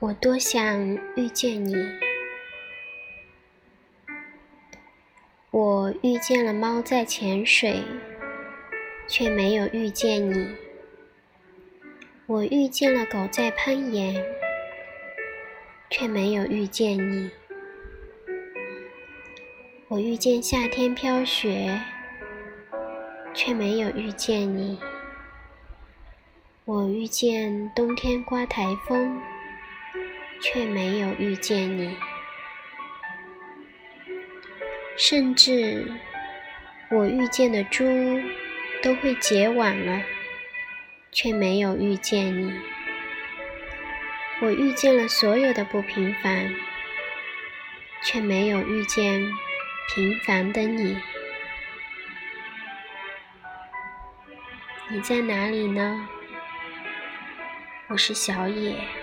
我多想遇见你。我遇见了猫在潜水，却没有遇见你。我遇见了狗在攀岩，却没有遇见你。我遇见夏天飘雪，却没有遇见你。我遇见冬天刮台风。却没有遇见你，甚至我遇见的猪都会结网了，却没有遇见你。我遇见了所有的不平凡，却没有遇见平凡的你。你在哪里呢？我是小野。